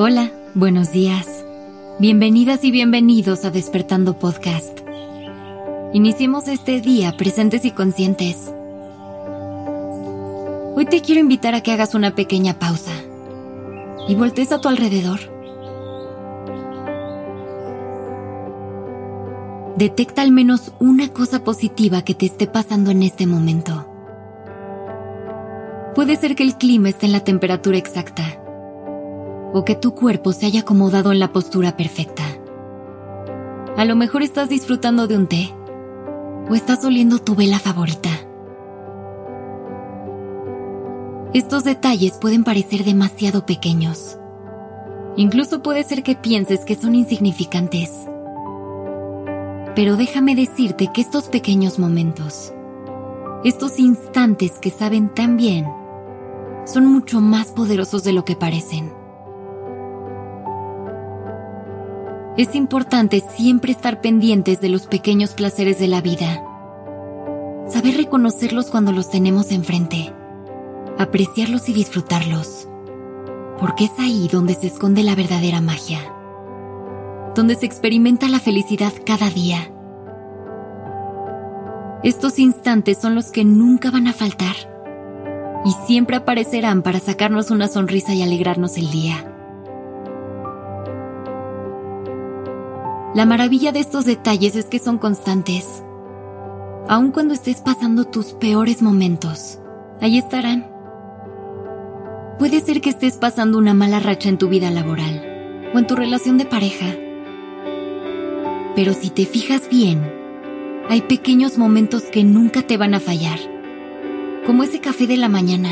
Hola, buenos días. Bienvenidas y bienvenidos a Despertando Podcast. Iniciemos este día presentes y conscientes. Hoy te quiero invitar a que hagas una pequeña pausa y voltees a tu alrededor. Detecta al menos una cosa positiva que te esté pasando en este momento. Puede ser que el clima esté en la temperatura exacta o que tu cuerpo se haya acomodado en la postura perfecta. A lo mejor estás disfrutando de un té o estás oliendo tu vela favorita. Estos detalles pueden parecer demasiado pequeños. Incluso puede ser que pienses que son insignificantes. Pero déjame decirte que estos pequeños momentos, estos instantes que saben tan bien, son mucho más poderosos de lo que parecen. Es importante siempre estar pendientes de los pequeños placeres de la vida. Saber reconocerlos cuando los tenemos enfrente. Apreciarlos y disfrutarlos. Porque es ahí donde se esconde la verdadera magia. Donde se experimenta la felicidad cada día. Estos instantes son los que nunca van a faltar. Y siempre aparecerán para sacarnos una sonrisa y alegrarnos el día. La maravilla de estos detalles es que son constantes. Aun cuando estés pasando tus peores momentos, ahí estarán. Puede ser que estés pasando una mala racha en tu vida laboral o en tu relación de pareja. Pero si te fijas bien, hay pequeños momentos que nunca te van a fallar, como ese café de la mañana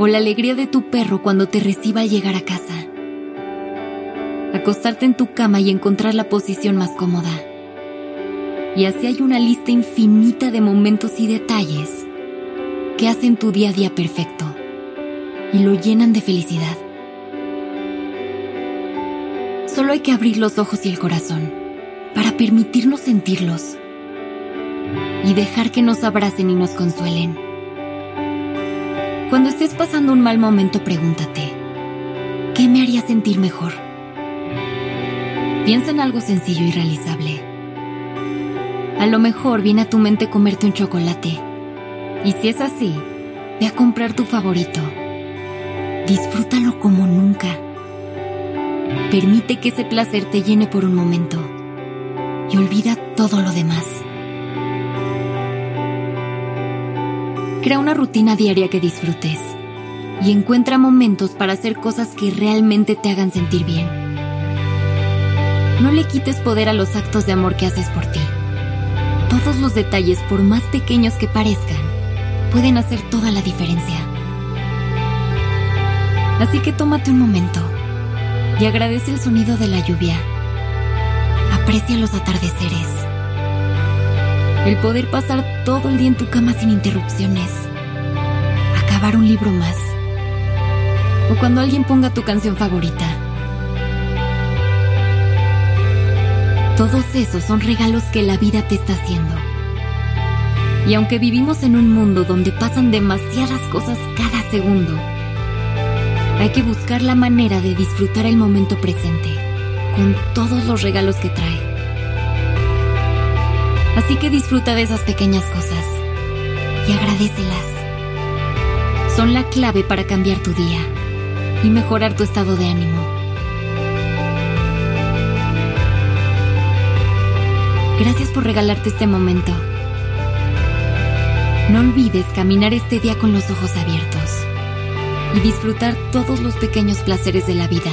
o la alegría de tu perro cuando te reciba al llegar a casa acostarte en tu cama y encontrar la posición más cómoda. Y así hay una lista infinita de momentos y detalles que hacen tu día a día perfecto y lo llenan de felicidad. Solo hay que abrir los ojos y el corazón para permitirnos sentirlos y dejar que nos abracen y nos consuelen. Cuando estés pasando un mal momento, pregúntate, ¿qué me haría sentir mejor? Piensa en algo sencillo y realizable. A lo mejor viene a tu mente comerte un chocolate. Y si es así, ve a comprar tu favorito. Disfrútalo como nunca. Permite que ese placer te llene por un momento. Y olvida todo lo demás. Crea una rutina diaria que disfrutes. Y encuentra momentos para hacer cosas que realmente te hagan sentir bien. No le quites poder a los actos de amor que haces por ti. Todos los detalles, por más pequeños que parezcan, pueden hacer toda la diferencia. Así que tómate un momento y agradece el sonido de la lluvia. Aprecia los atardeceres. El poder pasar todo el día en tu cama sin interrupciones. Acabar un libro más. O cuando alguien ponga tu canción favorita. Todos esos son regalos que la vida te está haciendo. Y aunque vivimos en un mundo donde pasan demasiadas cosas cada segundo, hay que buscar la manera de disfrutar el momento presente, con todos los regalos que trae. Así que disfruta de esas pequeñas cosas y agradecelas. Son la clave para cambiar tu día y mejorar tu estado de ánimo. Gracias por regalarte este momento. No olvides caminar este día con los ojos abiertos y disfrutar todos los pequeños placeres de la vida.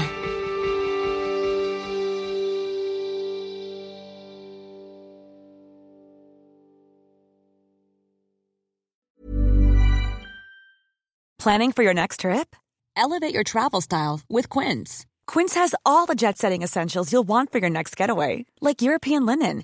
Planning for your next trip? Elevate your travel style with Quince. Quince has all the jet setting essentials you'll want for your next getaway, like European linen